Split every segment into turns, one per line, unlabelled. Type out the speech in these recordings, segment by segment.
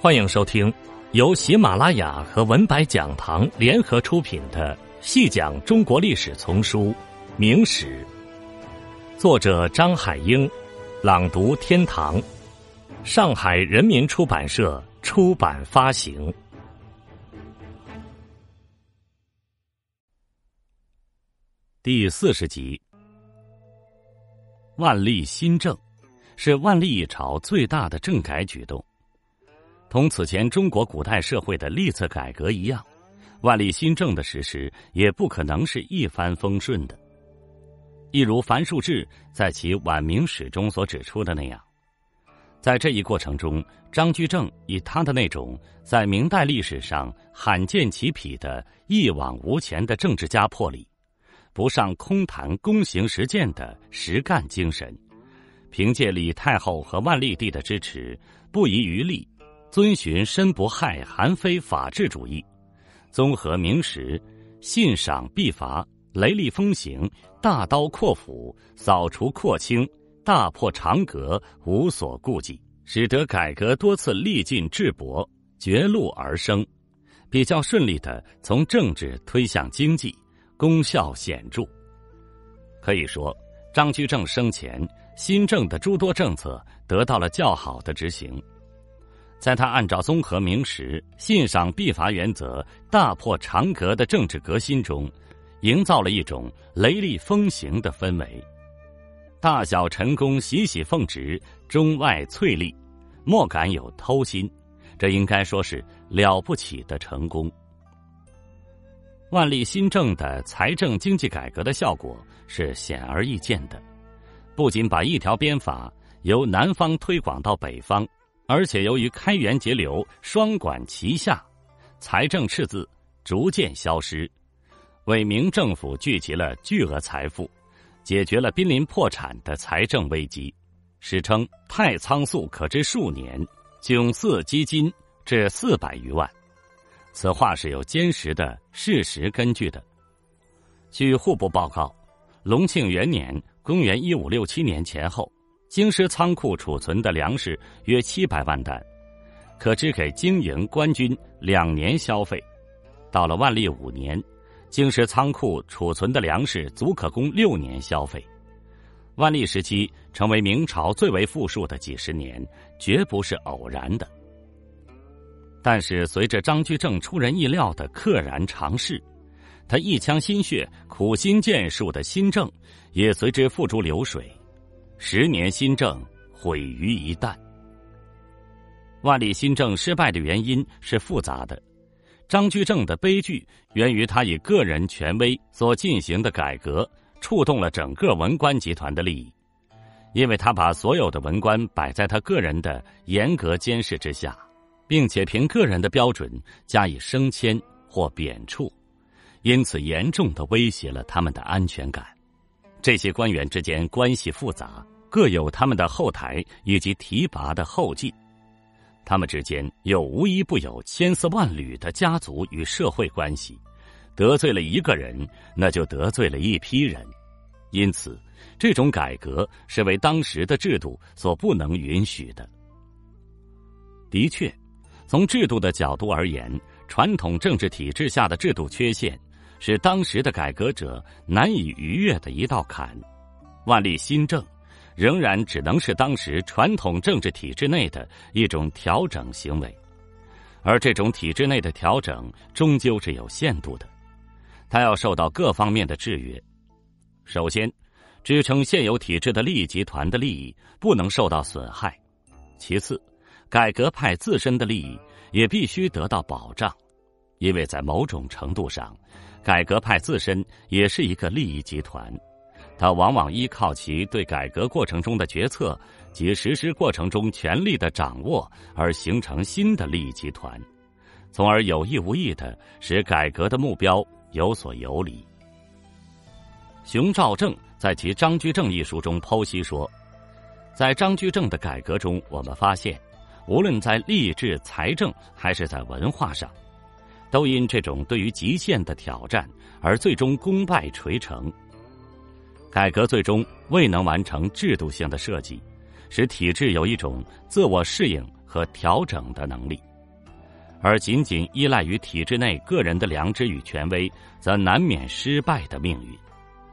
欢迎收听由喜马拉雅和文白讲堂联合出品的《细讲中国历史丛书·明史》，作者张海英，朗读天堂，上海人民出版社出版发行。第四十集，万历新政是万历一朝最大的政改举动。同此前中国古代社会的历次改革一样，万历新政的实施也不可能是一帆风顺的。一如樊树志在其《晚明史》中所指出的那样，在这一过程中，张居正以他的那种在明代历史上罕见其匹的一往无前的政治家魄力，不上空谈躬行实践的实干精神，凭借李太后和万历帝的支持，不遗余力。遵循申不害韩非法治主义，综合明时，信赏必罚，雷厉风行，大刀阔斧，扫除廓清，大破长阁，无所顾忌，使得改革多次历尽质薄，绝路而生，比较顺利的从政治推向经济，功效显著。可以说，张居正生前新政的诸多政策得到了较好的执行。在他按照综合明时、信赏必罚原则大破长革的政治革新中，营造了一种雷厉风行的氛围。大小臣工喜喜奉旨，中外翠丽，莫敢有偷心。这应该说是了不起的成功。万历新政的财政经济改革的效果是显而易见的，不仅把一条鞭法由南方推广到北方。而且由于开源节流双管齐下，财政赤字逐渐消失，为明政府聚集了巨额财富，解决了濒临破产的财政危机。史称“太仓粟，可知数年，窘四基金至四百余万”。此话是有坚实的事实根据的。据户部报告，隆庆元年（公元一五六七年前后）。京师仓库储存的粮食约七百万担，可支给经营官军两年消费。到了万历五年，京师仓库储存的粮食足可供六年消费。万历时期成为明朝最为富庶的几十年，绝不是偶然的。但是，随着张居正出人意料的溘然长逝，他一腔心血、苦心建树的新政也随之付诸流水。十年新政毁于一旦。万历新政失败的原因是复杂的。张居正的悲剧源于他以个人权威所进行的改革，触动了整个文官集团的利益，因为他把所有的文官摆在他个人的严格监视之下，并且凭个人的标准加以升迁或贬黜，因此严重的威胁了他们的安全感。这些官员之间关系复杂，各有他们的后台以及提拔的后继，他们之间又无一不有千丝万缕的家族与社会关系，得罪了一个人，那就得罪了一批人，因此，这种改革是为当时的制度所不能允许的。的确，从制度的角度而言，传统政治体制下的制度缺陷。是当时的改革者难以逾越的一道坎，万历新政仍然只能是当时传统政治体制内的一种调整行为，而这种体制内的调整终究是有限度的，它要受到各方面的制约。首先，支撑现有体制的利益集团的利益不能受到损害；其次，改革派自身的利益也必须得到保障，因为在某种程度上。改革派自身也是一个利益集团，他往往依靠其对改革过程中的决策及实施过程中权力的掌握而形成新的利益集团，从而有意无意的使改革的目标有所游离。熊兆正在其《张居正》一书中剖析说，在张居正的改革中，我们发现，无论在吏治、财政还是在文化上。都因这种对于极限的挑战而最终功败垂成。改革最终未能完成制度性的设计，使体制有一种自我适应和调整的能力。而仅仅依赖于体制内个人的良知与权威，则难免失败的命运。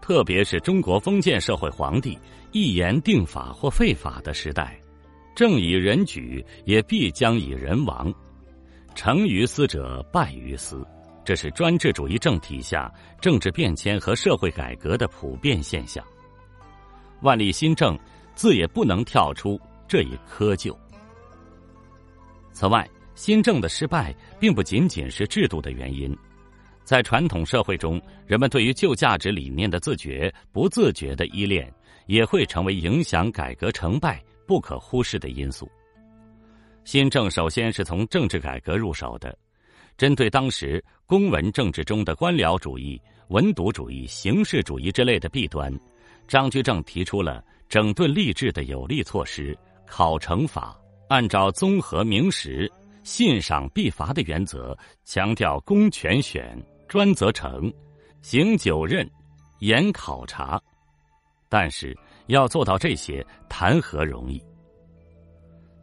特别是中国封建社会皇帝一言定法或废法的时代，政以人举，也必将以人亡。成于私者，败于私，这是专制主义政体下政治变迁和社会改革的普遍现象。万历新政自也不能跳出这一窠臼。此外，新政的失败并不仅仅是制度的原因，在传统社会中，人们对于旧价值理念的自觉、不自觉的依恋，也会成为影响改革成败不可忽视的因素。新政首先是从政治改革入手的，针对当时公文政治中的官僚主义、文牍主义、形式主义之类的弊端，张居正提出了整顿吏治的有力措施——考成法，按照综合明实。信赏必罚的原则，强调公权选、专责成、行九任、严考察。但是要做到这些，谈何容易？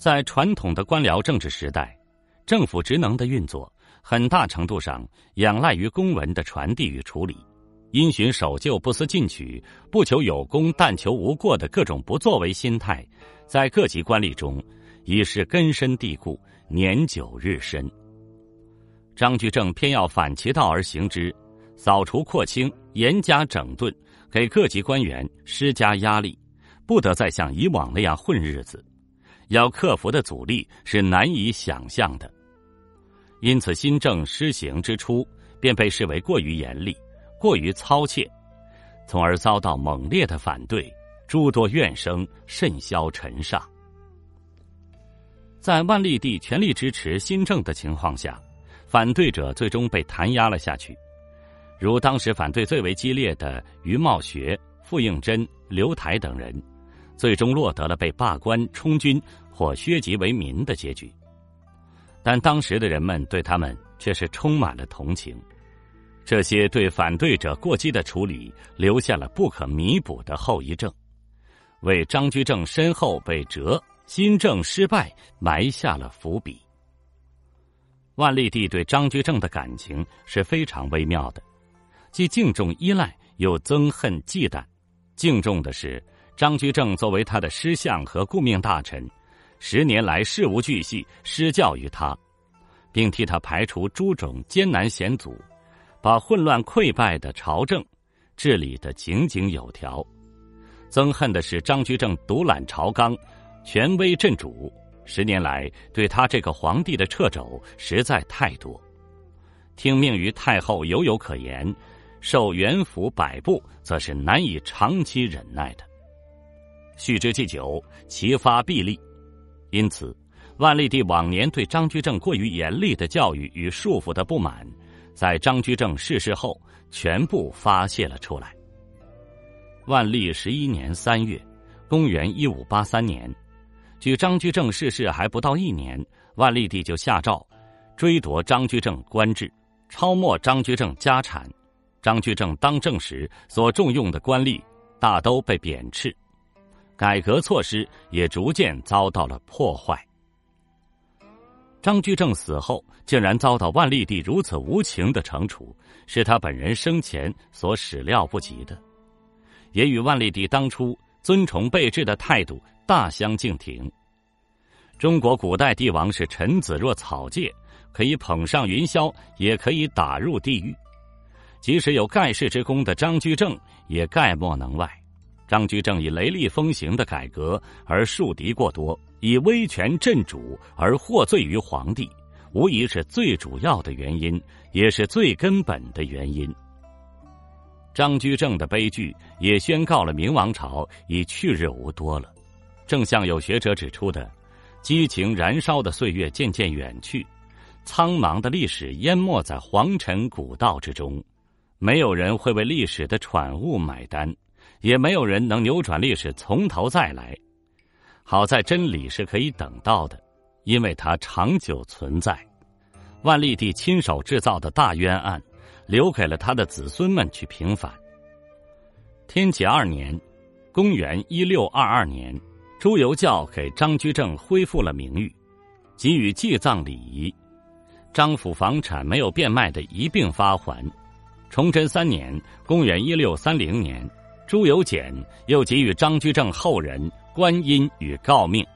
在传统的官僚政治时代，政府职能的运作很大程度上仰赖于公文的传递与处理。因循守旧、不思进取、不求有功、但求无过的各种不作为心态，在各级官吏中已是根深蒂固。年久日深，张居正偏要反其道而行之，扫除廓清，严加整顿，给各级官员施加压力，不得再像以往那样混日子。要克服的阻力是难以想象的，因此新政施行之初便被视为过于严厉、过于操切，从而遭到猛烈的反对，诸多怨声甚嚣尘上。在万历帝全力支持新政的情况下，反对者最终被弹压了下去。如当时反对最为激烈的余茂学、傅应真、刘台等人，最终落得了被罢官、充军或削籍为民的结局。但当时的人们对他们却是充满了同情。这些对反对者过激的处理，留下了不可弥补的后遗症，为张居正身后被折。新政失败，埋下了伏笔。万历帝对张居正的感情是非常微妙的，既敬重依赖，又憎恨忌惮。敬重的是张居正作为他的师相和顾命大臣，十年来事无巨细施教于他，并替他排除诸种艰难险阻，把混乱溃败的朝政治理得井井有条。憎恨的是张居正独揽朝纲。权威镇主，十年来对他这个皇帝的掣肘实在太多，听命于太后犹有可言，受元辅摆布则是难以长期忍耐的。蓄之既久，其发必立。因此，万历帝往年对张居正过于严厉的教育与束缚的不满，在张居正逝世后全部发泄了出来。万历十一年三月，公元一五八三年。距张居正逝世还不到一年，万历帝就下诏追夺张居正官制，抄没张居正家产。张居正当政时所重用的官吏大都被贬斥，改革措施也逐渐遭到了破坏。张居正死后竟然遭到万历帝如此无情的惩处，是他本人生前所始料不及的，也与万历帝当初尊崇备至的态度。大相径庭。中国古代帝王是臣子若草芥，可以捧上云霄，也可以打入地狱。即使有盖世之功的张居正，也概莫能外。张居正以雷厉风行的改革而树敌过多，以威权镇主而获罪于皇帝，无疑是最主要的原因，也是最根本的原因。张居正的悲剧也宣告了明王朝已去日无多了。正像有学者指出的，激情燃烧的岁月渐渐远去，苍茫的历史淹没在黄尘古道之中，没有人会为历史的产物买单，也没有人能扭转历史从头再来。好在真理是可以等到的，因为它长久存在。万历帝亲手制造的大冤案，留给了他的子孙们去平反。天启二年，公元一六二二年。朱由校给张居正恢复了名誉，给予祭葬礼仪，张府房产没有变卖的一并发还。崇祯三年（公元一六三零年），朱由检又给予张居正后人观音与诰命，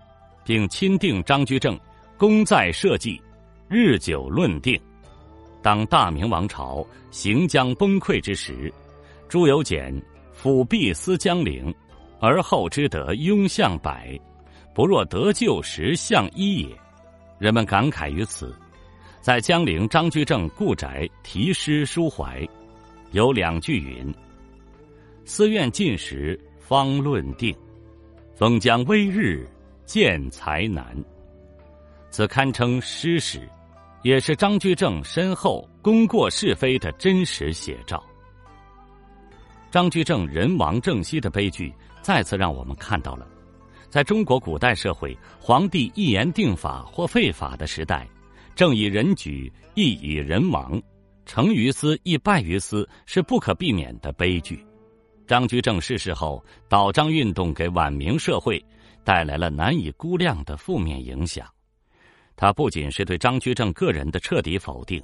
并钦定张居正功在社稷，日久论定。当大明王朝行将崩溃之时，朱由检抚弼思江陵，而后之得雍向百，不若得救时向一也。人们感慨于此，在江陵张居正故宅题诗抒怀。有两句云：“思愿尽时方论定，风将微日见才难。”此堪称诗史，也是张居正身后功过是非的真实写照。张居正人亡政息的悲剧，再次让我们看到了，在中国古代社会，皇帝一言定法或废法的时代，正以人举，亦以人亡。成于私，亦败于私，是不可避免的悲剧。张居正逝世后，倒张运动给晚明社会带来了难以估量的负面影响。他不仅是对张居正个人的彻底否定，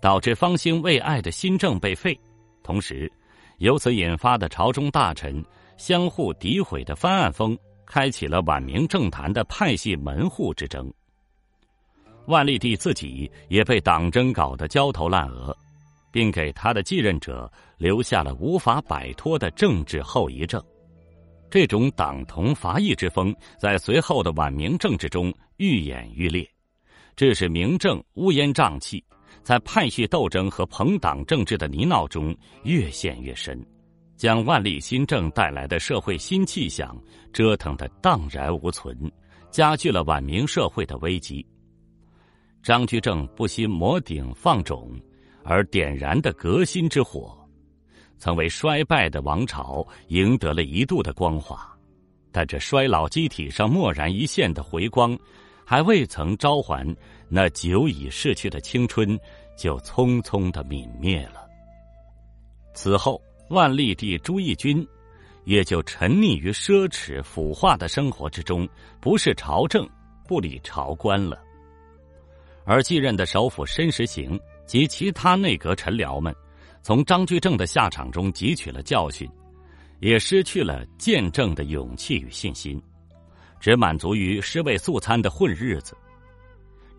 导致方兴未艾的新政被废，同时由此引发的朝中大臣相互诋毁的翻案风，开启了晚明政坛的派系门户之争。万历帝自己也被党争搞得焦头烂额，并给他的继任者留下了无法摆脱的政治后遗症。这种党同伐异之风在随后的晚明政治中愈演愈烈，致使明政乌烟瘴气，在派系斗争和朋党政治的泥淖中越陷越深，将万历新政带来的社会新气象折腾得荡然无存，加剧了晚明社会的危机。张居正不惜磨顶放种，而点燃的革新之火，曾为衰败的王朝赢得了一度的光华，但这衰老机体上蓦然一现的回光，还未曾召唤那久已逝去的青春，就匆匆的泯灭了。此后，万历帝朱翊钧也就沉溺于奢侈腐化的生活之中，不是朝政，不理朝官了。而继任的首辅申时行及其他内阁臣僚们，从张居正的下场中汲取了教训，也失去了见证的勇气与信心，只满足于尸位素餐的混日子。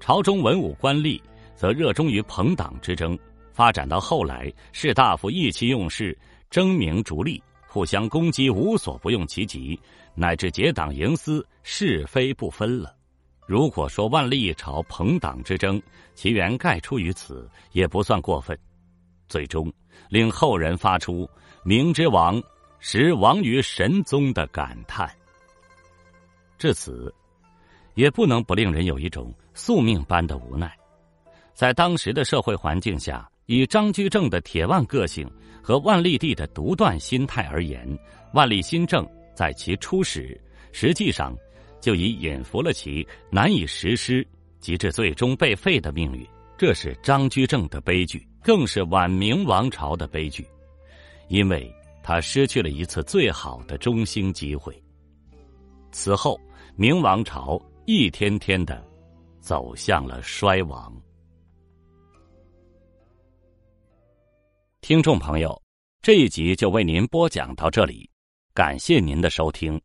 朝中文武官吏则热衷于朋党之争，发展到后来，士大夫意气用事，争名逐利，互相攻击，无所不用其极，乃至结党营私，是非不分了。如果说万历朝朋党之争其源盖出于此，也不算过分。最终令后人发出“明之亡，实亡于神宗”的感叹。至此，也不能不令人有一种宿命般的无奈。在当时的社会环境下，以张居正的铁腕个性和万历帝的独断心态而言，万历新政在其初始实际上。就已引服了其难以实施，及至最终被废的命运。这是张居正的悲剧，更是晚明王朝的悲剧，因为他失去了一次最好的中兴机会。此后，明王朝一天天的走向了衰亡。听众朋友，这一集就为您播讲到这里，感谢您的收听。